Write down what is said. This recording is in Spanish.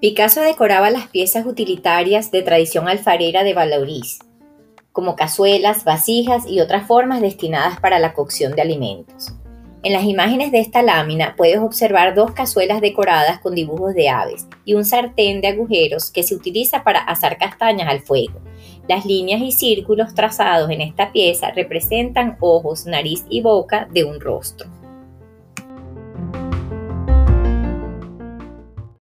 Picasso decoraba las piezas utilitarias de tradición alfarera de Vallauris, como cazuelas, vasijas y otras formas destinadas para la cocción de alimentos. En las imágenes de esta lámina puedes observar dos cazuelas decoradas con dibujos de aves y un sartén de agujeros que se utiliza para asar castañas al fuego. Las líneas y círculos trazados en esta pieza representan ojos, nariz y boca de un rostro.